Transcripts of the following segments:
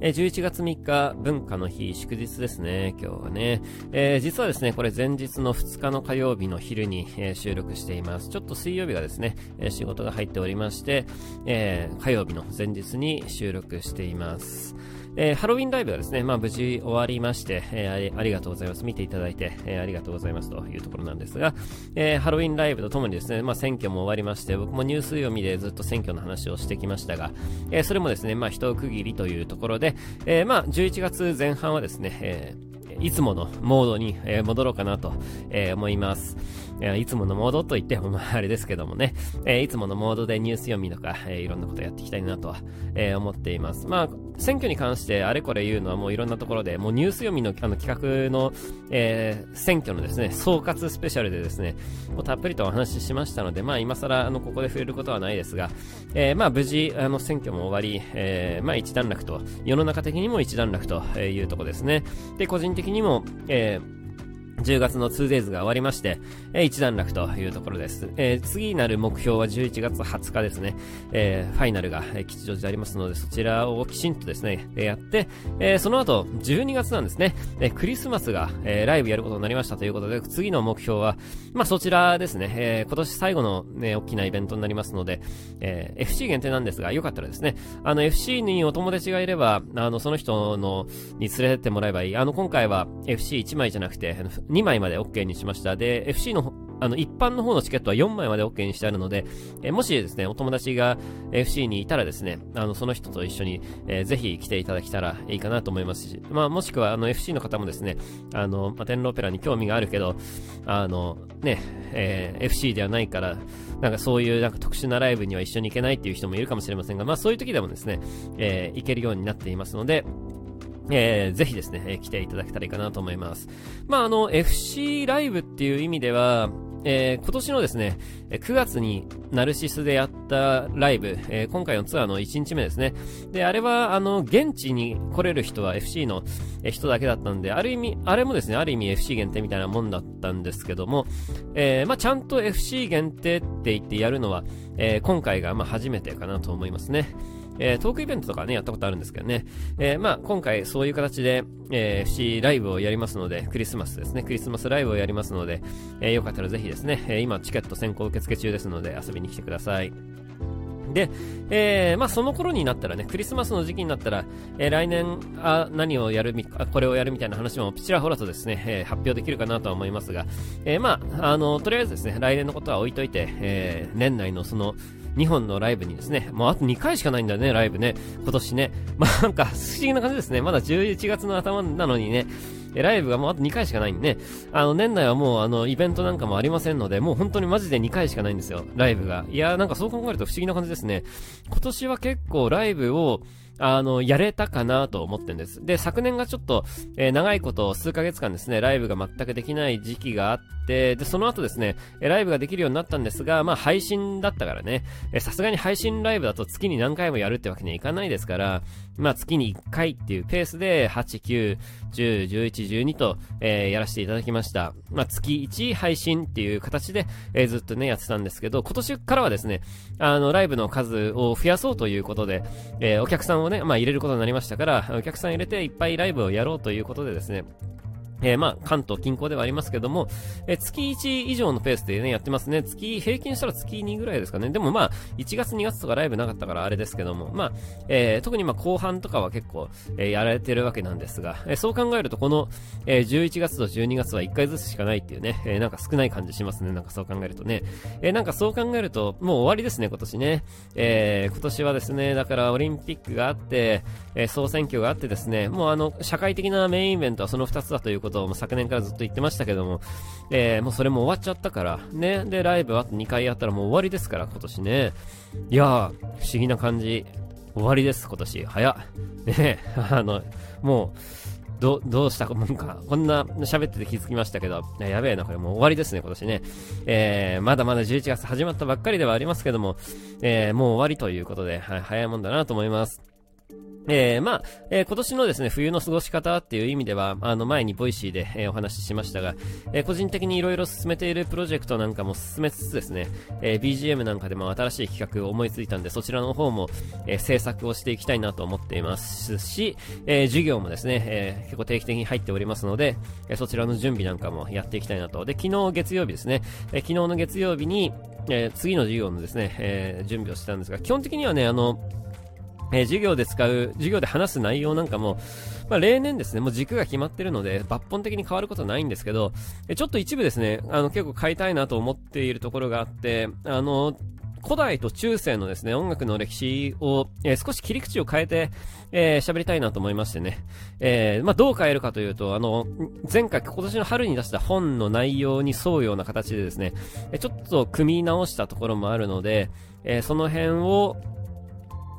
えー、11月3日、文化の日、祝日ですね、今日はね。えー、実はですね、これ前日の2日の火曜日の昼に、えー、収録しています。ちょっと水曜日がですね、え、仕事が入っておりまして、え、火曜日の前日に収録しています。えー、ハロウィンライブがですね、まあ無事終わりまして、えー、ありがとうございます。見ていただいて、えー、ありがとうございますというところなんですが、えー、ハロウィンライブとともにですね、まあ選挙も終わりまして、僕もニュース読みでずっと選挙の話をしてきましたが、えー、それもですね、まあ一区切りというところで、えー、まあ11月前半はですね、えーいつものモードに、戻ろうかなと、え、思います。え、いつものモードと言っても、まあ、あれですけどもね、えいつものモードでニュース読みとか、えいろんなことやっていきたいなとは、え思っています。まあ、選挙に関してあれこれ言うのはもういろんなところで、もうニュース読みのあの企画の、え選挙のですね、総括スペシャルでですね、もうたっぷりとお話ししましたので、まあ今更あのここで触れることはないですが、えまあ無事あの選挙も終わり、えまあ一段落と、世の中的にも一段落というとこですね。で、個人的にも、えー10月の 2days が終わりまして、えー、一段落というところです。えー、次なる目標は11月20日ですね。えー、ファイナルが、吉祥寺でありますので、そちらをきちんとですね、え、やって、え、その後、12月なんですね。え、クリスマスが、え、ライブやることになりましたということで、次の目標は、まあ、そちらですね、え、今年最後のね、大きなイベントになりますので、え、FC 限定なんですが、よかったらですね、あの、FC にお友達がいれば、あの、その人の、に連れてってもらえばいい。あの、今回は FC1 枚じゃなくて、2枚まで OK にしました。で、FC の、あの、一般の方のチケットは4枚まで OK にしてあるので、えもしですね、お友達が FC にいたらですね、あの、その人と一緒に、えー、ぜひ来ていただけたらいいかなと思いますし、まあ、もしくは、あの、FC の方もですね、あの、まあ、天皇オペラに興味があるけど、あの、ね、えー、FC ではないから、なんかそういうなんか特殊なライブには一緒に行けないっていう人もいるかもしれませんが、まあそういう時でもですね、えー、行けるようになっていますので、えー、ぜひですね、えー、来ていただけたらいいかなと思います。まあ、あの、FC ライブっていう意味では、えー、今年のですね、9月にナルシスでやったライブ、えー、今回のツアーの1日目ですね。で、あれは、あの、現地に来れる人は FC の人だけだったんで、ある意味、あれもですね、ある意味 FC 限定みたいなもんだったんですけども、えー、まあ、ちゃんと FC 限定って言ってやるのは、え、今回が、まあ、初めてかなと思いますね。えー、トークイベントとかね、やったことあるんですけどね。えー、まあ、今回そういう形で、えー、FC ライブをやりますので、クリスマスですね、クリスマスライブをやりますので、えー、よかったらぜひですね、え、今チケット先行受付中ですので遊びに来てください。で、えー、まあその頃になったらね、クリスマスの時期になったら、えー、来年あ何をやるみあ、これをやるみたいな話もちらほらとですね、えー、発表できるかなとは思いますが、え、まあ、あの、とりあえずですね、来年のことは置いといて、え、年内のその、2本のライブにですね、もうあと2回しかないんだよね、ライブね。今年ね。まあなんか不思議な感じですね。まだ11月の頭なのにね、ライブがもうあと2回しかないんでね、あの、年内はもうあの、イベントなんかもありませんので、もう本当にマジで2回しかないんですよ、ライブが。いやーなんかそう考えると不思議な感じですね。今年は結構ライブを、あの、やれたかなと思ってんです。で、昨年がちょっと、えー、長いこと、数ヶ月間ですね、ライブが全くできない時期があって、で、その後ですね、ライブができるようになったんですが、まあ、配信だったからね、さすがに配信ライブだと月に何回もやるってわけにはいかないですから、まあ、月に1回っていうペースで、8、9、10、11、12と、えー、やらせていただきました。まあ、月1配信っていう形で、えー、ずっとね、やってたんですけど、今年からはですね、あの、ライブの数を増やそうということで、えー、お客さんをね、まあ入れることになりましたから、お客さん入れていっぱいライブをやろうということでですね、えー、まあ、関東近郊ではありますけども、えー、月1以上のペースでね、やってますね。月、平均したら月2ぐらいですかね。でもまあ、1月2月とかライブなかったからあれですけども、まあ、えー、特にまあ後半とかは結構、えー、やられてるわけなんですが、えー、そう考えるとこの、えー、11月と12月は1回ずつしかないっていうね、えー、なんか少ない感じしますね。なんかそう考えるとね。えー、なんかそう考えると、もう終わりですね、今年ね。えー、今年はですね、だからオリンピックがあって、えー、総選挙があってですね、もうあの、社会的なメインイベントはその2つだということを昨年からずっと言ってましたけども、えー、もうそれも終わっちゃったから、ね。で、ライブあと2回やったらもう終わりですから、今年ね。いやー、不思議な感じ。終わりです、今年。早っ。ね あの、もう、ど、どうしたもんか。こんな喋ってて気づきましたけど、やべえな、これもう終わりですね、今年ね。えー、まだまだ11月始まったばっかりではありますけども、えー、もう終わりということで、はい、早いもんだなと思います。えー、まあ、えー、今年のですね、冬の過ごし方っていう意味では、あの、前に Voicy で、えー、お話ししましたが、え個人的に色々進めているプロジェクトなんかも進めつつですね、え BGM なんかでも新しい企画を思いついたんで、そちらの方も、え制作をしていきたいなと思っていますし、え授業もですね、え結構定期的に入っておりますので、えそちらの準備なんかもやっていきたいなと。で、昨日月曜日ですね、え昨日の月曜日に、え次の授業のですね、え準備をしたんですが、基本的にはね、あの、えー、授業で使う、授業で話す内容なんかも、まあ、例年ですね、もう軸が決まってるので、抜本的に変わることはないんですけど、えちょっと一部ですね、あの、結構変えたいなと思っているところがあって、あの、古代と中世のですね、音楽の歴史を、えー、少し切り口を変えて、えー、喋りたいなと思いましてね。えー、まあ、どう変えるかというと、あの、前回、今年の春に出した本の内容に沿うような形でですね、ちょっと組み直したところもあるので、えその辺を、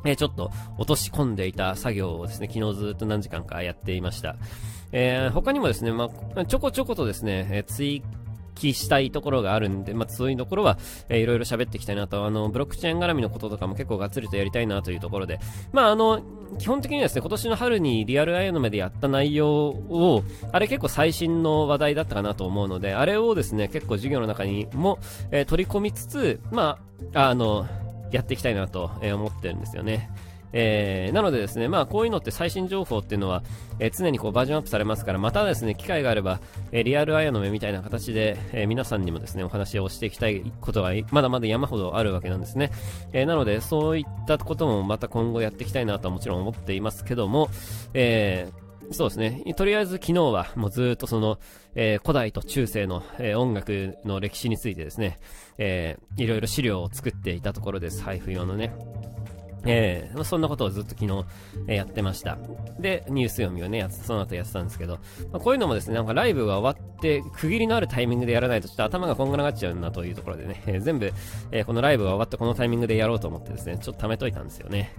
え、ちょっと落とし込んでいた作業をですね、昨日ずっと何時間かやっていました。えー、他にもですね、まあ、ちょこちょことですね、えー、追記したいところがあるんで、まあ、そういうところは、えー、いろいろ喋っていきたいなと、あの、ブロックチェーン絡みのこととかも結構がっつりとやりたいなというところで、まあ、あの、基本的にはですね、今年の春にリアルアイアの目でやった内容を、あれ結構最新の話題だったかなと思うので、あれをですね、結構授業の中にも、えー、取り込みつつ、まあ、あの、やっていきたいなと思ってるんですよね。えー、なのでですね、まあこういうのって最新情報っていうのは、えー、常にこうバージョンアップされますから、またですね、機会があれば、えー、リアルアヤの目みたいな形で、え、皆さんにもですね、お話をしていきたいことがまだまだ山ほどあるわけなんですね。え、なので、そういったこともまた今後やっていきたいなとはもちろん思っていますけども、えー、そうですね。とりあえず昨日はもうずっとその、えー、古代と中世の、えー、音楽の歴史についてですね、えー、いろいろ資料を作っていたところです。配布用のね。えー、そんなことをずっと昨日、えー、やってました。で、ニュース読みをね、や、その後やってたんですけど、まあ、こういうのもですね、なんかライブが終わって、区切りのあるタイミングでやらないとちょっと頭がこんがらがっちゃうなというところでね、えー、全部、えこのライブが終わってこのタイミングでやろうと思ってですね、ちょっと貯めといたんですよね。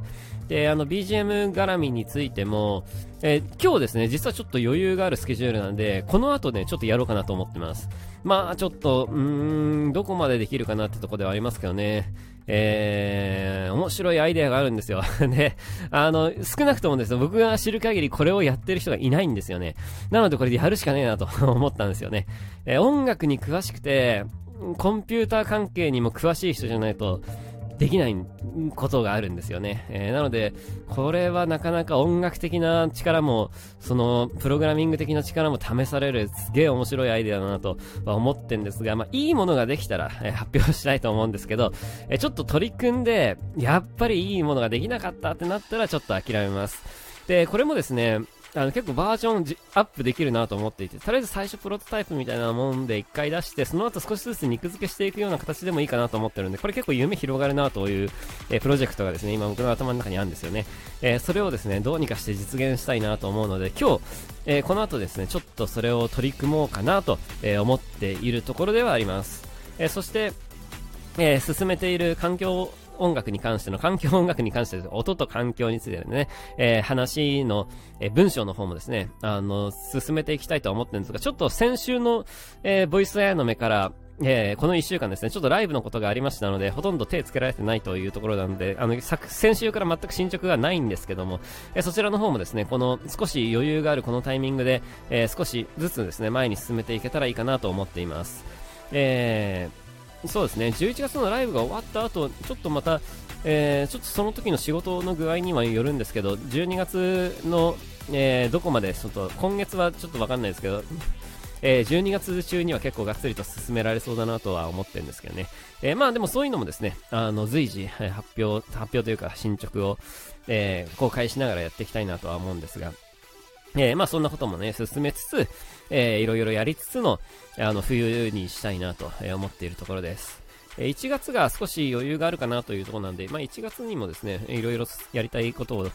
で、あの、BGM 絡みについても、え今日ですね、実はちょっと余裕があるスケジュールなんで、この後ね、ちょっとやろうかなと思ってます。まあ、ちょっと、うーん、どこまでできるかなってとこではありますけどね。えー、面白いアイデアがあるんですよ。で、あの、少なくともですね、僕が知る限りこれをやってる人がいないんですよね。なのでこれでやるしかねえなと 思ったんですよね。えー、音楽に詳しくて、コンピューター関係にも詳しい人じゃないと、できないことがあるんですよね。えー、なので、これはなかなか音楽的な力も、その、プログラミング的な力も試される、すげえ面白いアイデアだなとは思ってんですが、まあ、いいものができたら、えー、発表したいと思うんですけど、えー、ちょっと取り組んで、やっぱりいいものができなかったってなったら、ちょっと諦めます。で、これもですね、あの結構バージョンアップできるなと思っていて、とりあえず最初プロトタイプみたいなもんで一回出して、その後少しずつ肉付けしていくような形でもいいかなと思ってるんで、これ結構夢広がるなという、えー、プロジェクトがですね、今僕の頭の中にあるんですよね。えー、それをですね、どうにかして実現したいなと思うので、今日、えー、この後ですね、ちょっとそれを取り組もうかなと、え思っているところではあります。えそして、え進めている環境音楽に関しての、環境音楽に関しての音と環境についてのね、えー、話の、えー、文章の方もですね、あの、進めていきたいと思ってるんですが、ちょっと先週の、えー、ボイスアヤの目から、えー、この1週間ですね、ちょっとライブのことがありましたので、ほとんど手つけられてないというところなので、あの、先週から全く進捗がないんですけども、えー、そちらの方もですね、この少し余裕があるこのタイミングで、えー、少しずつですね、前に進めていけたらいいかなと思っています。えー、そうですね、11月のライブが終わった後、ちょっとまた、えー、ちょっとその時の仕事の具合にはよるんですけど、12月の、えー、どこまで、ちょっと今月はちょっとわかんないですけど、えー、12月中には結構がっつりと進められそうだなとは思ってるんですけどね。えー、まあでもそういうのもですね、あの、随時、発表、発表というか進捗を、えー、公開しながらやっていきたいなとは思うんですが、えー、まあそんなこともね、進めつつ、えー、いろいろやりつつの、あの、冬にしたいなと思っているところです。え1月が少し余裕があるかなというところなんで、まあ1月にもですね、いろいろやりたいことを、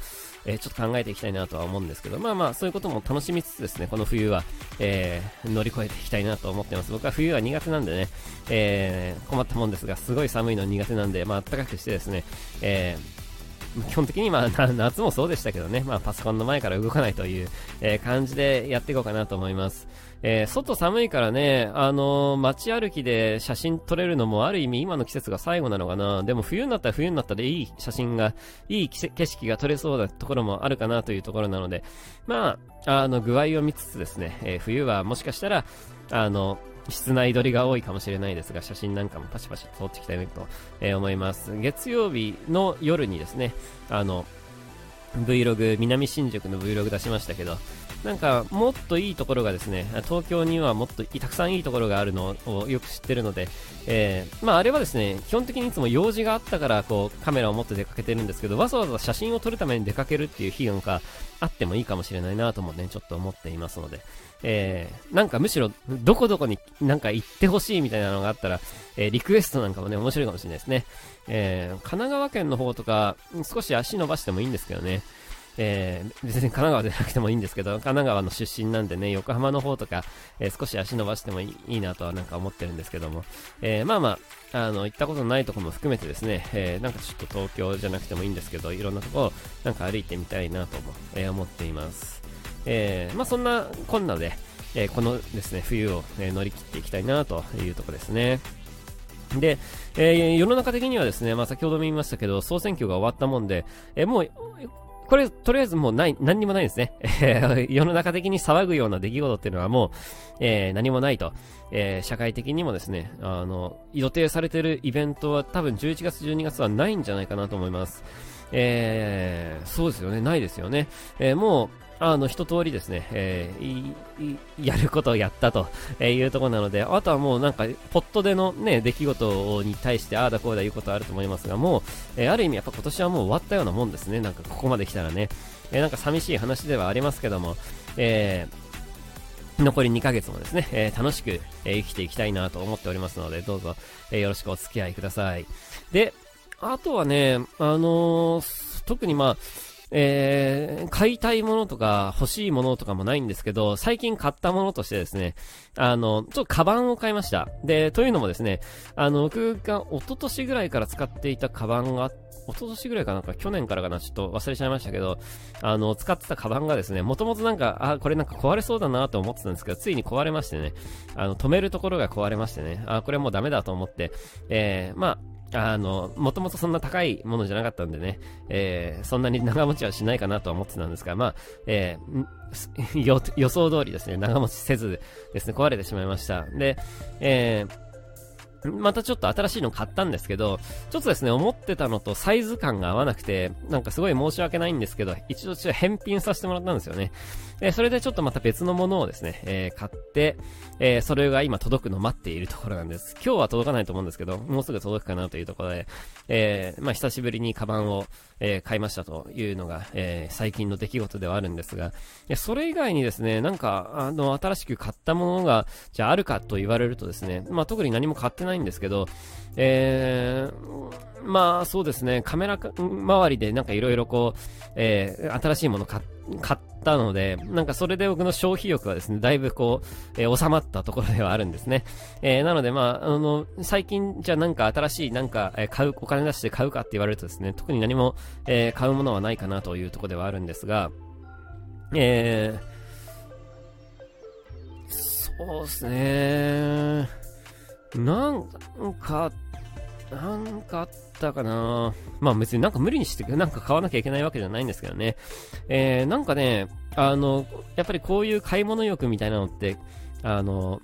え、ちょっと考えていきたいなとは思うんですけど、まあまあそういうことも楽しみつつですね、この冬は、え、乗り越えていきたいなと思ってます。僕は冬は苦手なんでね、え、困ったもんですが、すごい寒いの苦手なんで、まあ暖かくしてですね、えー、基本的にまあ 夏もそうでしたけどね、まあパソコンの前から動かないという、え、感じでやっていこうかなと思います。えー、外寒いからね、あのー、街歩きで写真撮れるのもある意味今の季節が最後なのかな。でも冬になったら冬になったでいい写真が、いい景色が撮れそうなところもあるかなというところなので、まあ、あの、具合を見つつですね、えー、冬はもしかしたら、あの、室内撮りが多いかもしれないですが、写真なんかもパシパシ撮っていきたいなと、え、思います。月曜日の夜にですね、あの、Vlog、南新宿の Vlog 出しましたけど、なんかもっといいところがですね、東京にはもっとたくさんいいところがあるのをよく知ってるので、えー、まああれはですね、基本的にいつも用事があったからこうカメラを持って出かけてるんですけど、わざわざ写真を撮るために出かけるっていう費用があってもいいかもしれないなともね、ちょっと思っていますので、えー、なんかむしろどこどこになんか行ってほしいみたいなのがあったら、えー、リクエストなんかもね、面白いかもしれないですね。えー、神奈川県の方とか、少し足伸ばしてもいいんですけどね。えー、別に神奈川でなくてもいいんですけど、神奈川の出身なんでね、横浜の方とか、えー、少し足伸ばしてもいいなとはなんか思ってるんですけども、えー、まあまあ、あの、行ったことないとこも含めてですね、え、なんかちょっと東京じゃなくてもいいんですけど、いろんなとこをなんか歩いてみたいなとも、え、思っています。え、まあそんなこんなで、え、このですね、冬を、え、乗り切っていきたいなというとこですね。で、えー、世の中的にはですね、まあ、先ほども言いましたけど、総選挙が終わったもんで、えー、もう、これ、とりあえずもうない、何にもないですね。世の中的に騒ぐような出来事っていうのはもう、えー、何もないと。えー、社会的にもですね、あの、予定されてるイベントは多分11月、12月はないんじゃないかなと思います。えー、そうですよね、ないですよね。えー、もう、あの、一通りですね、えー、やることをやったというところなので、あとはもうなんか、ポットでのね、出来事に対して、ああだこうだ言うことあると思いますが、もう、えー、ある意味やっぱ今年はもう終わったようなもんですね。なんかここまで来たらね。えー、なんか寂しい話ではありますけども、えー、残り2ヶ月もですね、えー、楽しく、えー、生きていきたいなと思っておりますので、どうぞ、えー、よろしくお付き合いください。で、あとはね、あのー、特にまあ、えー、買いたいものとか欲しいものとかもないんですけど、最近買ったものとしてですね、あの、ちょっとカバンを買いました。で、というのもですね、あの、僕が一昨年ぐらいから使っていたカバンが、一昨年ぐらいかなんか去年からかな、ちょっと忘れちゃいましたけど、あの、使ってたカバンがですね、もともとなんか、あ、これなんか壊れそうだなと思ってたんですけど、ついに壊れましてね、あの、止めるところが壊れましてね、あ、これもうダメだと思って、えー、まあ、あの、もともとそんな高いものじゃなかったんでね、えー、そんなに長持ちはしないかなとは思ってたんですが、まあ、えー、予想通りですね、長持ちせずですね、壊れてしまいました。で、えー、またちょっと新しいの買ったんですけど、ちょっとですね、思ってたのとサイズ感が合わなくて、なんかすごい申し訳ないんですけど、一度ちょっと返品させてもらったんですよね。え、それでちょっとまた別のものをですね、えー、買って、えー、それが今届くの待っているところなんです。今日は届かないと思うんですけど、もうすぐ届くかなというところで、えー、まあ久しぶりにカバンを、え、買いましたというのが、え、最近の出来事ではあるんですが、それ以外にですね、なんか、あの、新しく買ったものが、じゃああるかと言われるとですね、まあ特に何も買ってないんですけど、えー、まあそうですね、カメラ周りでなんかいろいろこう、えー、新しいもの買ったので、なんかそれで僕の消費欲はですね、だいぶこう、えー、収まったところではあるんですね。えー、なのでまあ、あの、最近じゃなんか新しいなんか、えー、買う、お金出して買うかって言われるとですね、特に何も、えー、買うものはないかなというところではあるんですが、えー、そうですね、なんか、なんかあったかなまあ別になんか無理にしてなんか買わなきゃいけないわけじゃないんですけどね。えー、なんかね、あの、やっぱりこういう買い物欲みたいなのって、あの、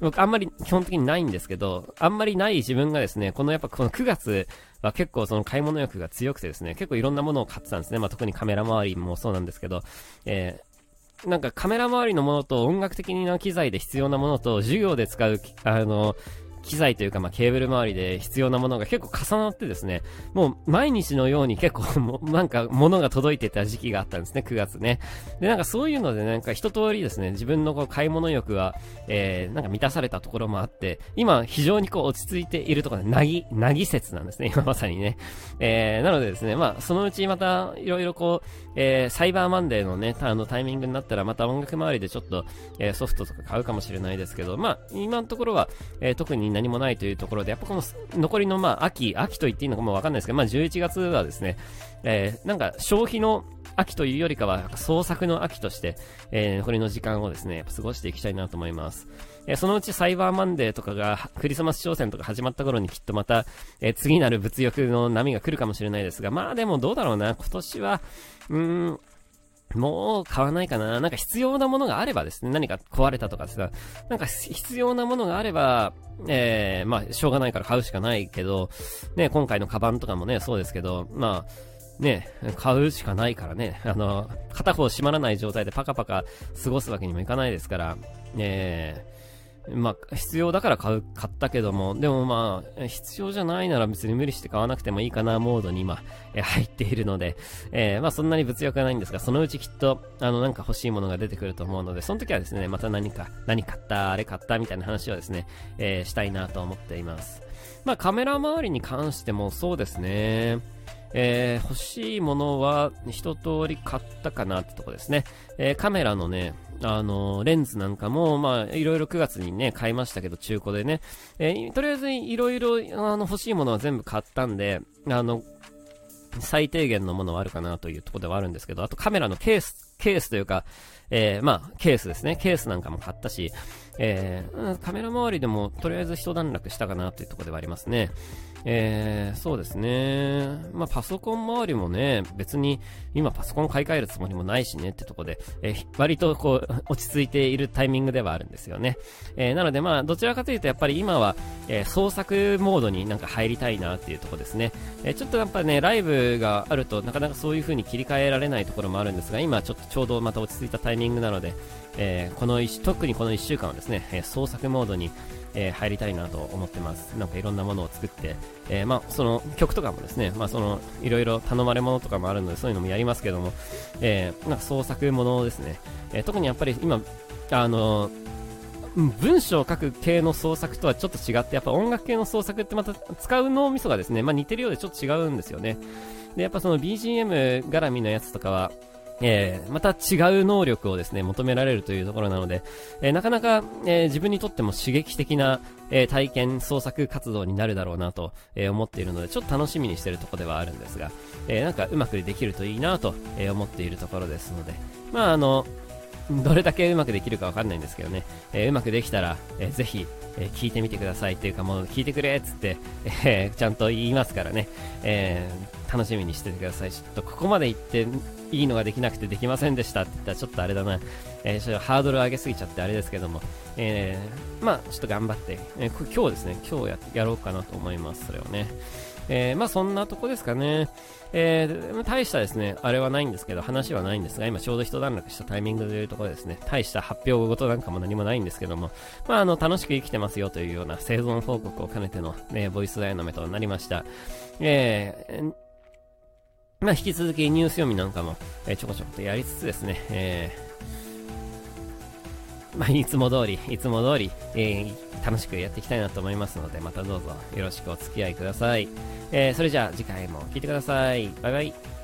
僕あんまり基本的にないんですけど、あんまりない自分がですね、このやっぱこの9月は結構その買い物欲が強くてですね、結構いろんなものを買ってたんですね。まあ特にカメラ周りもそうなんですけど、えー、なんかカメラ周りのものと音楽的な機材で必要なものと授業で使う、あの、機材というか、まあ、ケーブル周りで必要なものが結構重なってですね、もう毎日のように結構も、なんか物が届いてた時期があったんですね、9月ね。で、なんかそういうのでなんか一通りですね、自分のこう買い物欲は、えー、なんか満たされたところもあって、今非常にこう落ち着いているところで、なぎ、なぎ説なんですね、今まさにね。えー、なのでですね、まあ、そのうちまたいろいろこう、えー、サイバーマンデーのね、あのタイミングになったらまた音楽周りでちょっと、えー、ソフトとか買うかもしれないですけど、まあ、今のところは、えー、特に何もないというところで、やっぱこの残りのまあ秋、秋と言っていいのかもわかんないですけど、まあ11月はですね、えー、なんか消費の秋というよりかは創作の秋として、えー、残りの時間をですね、過ごしていきたいなと思います。えー、そのうちサイバーマンデーとかがクリスマス商戦とか始まった頃にきっとまた、えー、次なる物欲の波が来るかもしれないですが、まあでもどうだろうな、今年は、うーん、もう買わないかな。なんか必要なものがあればですね、何か壊れたとかさ、なんか必要なものがあれば、えー、まあ、しょうがないから買うしかないけど、ね、今回のカバンとかもね、そうですけど、まあ、ね、買うしかないからね、あの、片方閉まらない状態でパカパカ過ごすわけにもいかないですから、ね。まあ、必要だから買う、買ったけども、でもまあ、必要じゃないなら別に無理して買わなくてもいいかなモードに今、え入っているので、えー、まあそんなに物欲はないんですが、そのうちきっと、あの、なんか欲しいものが出てくると思うので、その時はですね、また何か、何買った、あれ買った、みたいな話をですね、えー、したいなと思っています。まあカメラ周りに関してもそうですね、えー、欲しいものは一通り買ったかなってとこですね。えー、カメラのね、あの、レンズなんかも、まあ、いろいろ9月にね、買いましたけど、中古でね。えー、とりあえず、いろいろ、あの、欲しいものは全部買ったんで、あの、最低限のものはあるかなというところではあるんですけど、あとカメラのケース、ケースというか、えー、まあ、ケースですね。ケースなんかも買ったし、えー、カメラ周りでもとりあえず一段落したかなというところではありますね。えー、そうですね。まあ、パソコン周りもね、別に今パソコン買い替えるつもりもないしねってとこで、えー、割とこう、落ち着いているタイミングではあるんですよね。えー、なのでまあ、どちらかというとやっぱり今は、え、創作モードになんか入りたいなっていうとこですね。え、ちょっとやっぱね、ライブがあるとなかなかそういう風に切り替えられないところもあるんですが、今ちょっとちょうどまた落ち着いたタイミングなので、えー、この特にこの1週間はですね、えー、創作モードに、えー、入りたいなと思ってます。なんかいろんなものを作って、えー、まあ、その曲とかもですね、まあ、その、いろいろ頼まれ物とかもあるので、そういうのもやりますけども、えー、なんか創作ものですね、えー、特にやっぱり今、あの文章を書く系の創作とはちょっと違って、やっぱ音楽系の創作ってまた使う脳みそがですね、まあ、似てるようでちょっと違うんですよね。で、やっぱその BGM 絡みのやつとかは、えー、また違う能力をですね、求められるというところなので、えー、なかなか、えー、自分にとっても刺激的な、え体験創作活動になるだろうなと、え思っているので、ちょっと楽しみにしているところではあるんですが、えなんかうまくできるといいなと、え思っているところですので、まああの、どれだけうまくできるかわかんないんですけどね、えうまくできたら、えー、ぜひ、え聞いてみてくださいっていうかもう聞いてくれっつって、えちゃんと言いますからね、え楽しみにしててください。ちょっとここまで行っていいのができなくてできませんでしたって言ったらちょっとあれだな、えー、ちょっとハードル上げすぎちゃってあれですけども、えー、まあちょっと頑張って、えー、今日ですね、今日ややろうかなと思います、それをね。えー、まあそんなとこですかね。えー、大したですね、あれはないんですけど、話はないんですが、今ちょうど一段落したタイミングというところですね、大した発表ごとなんかも何もないんですけども、まああの、楽しく生きてますよというような生存報告を兼ねての、ね、ボイスダイナメとなりました。えー、まあ、引き続きニュース読みなんかも、え、ちょこちょことやりつつですね、えー、まあ、いつも通り、いつも通り、えー、楽しくやっていきたいなと思いますので、またどうぞよろしくお付き合いください。えー、それじゃあ次回も聴いてください。バイバイ。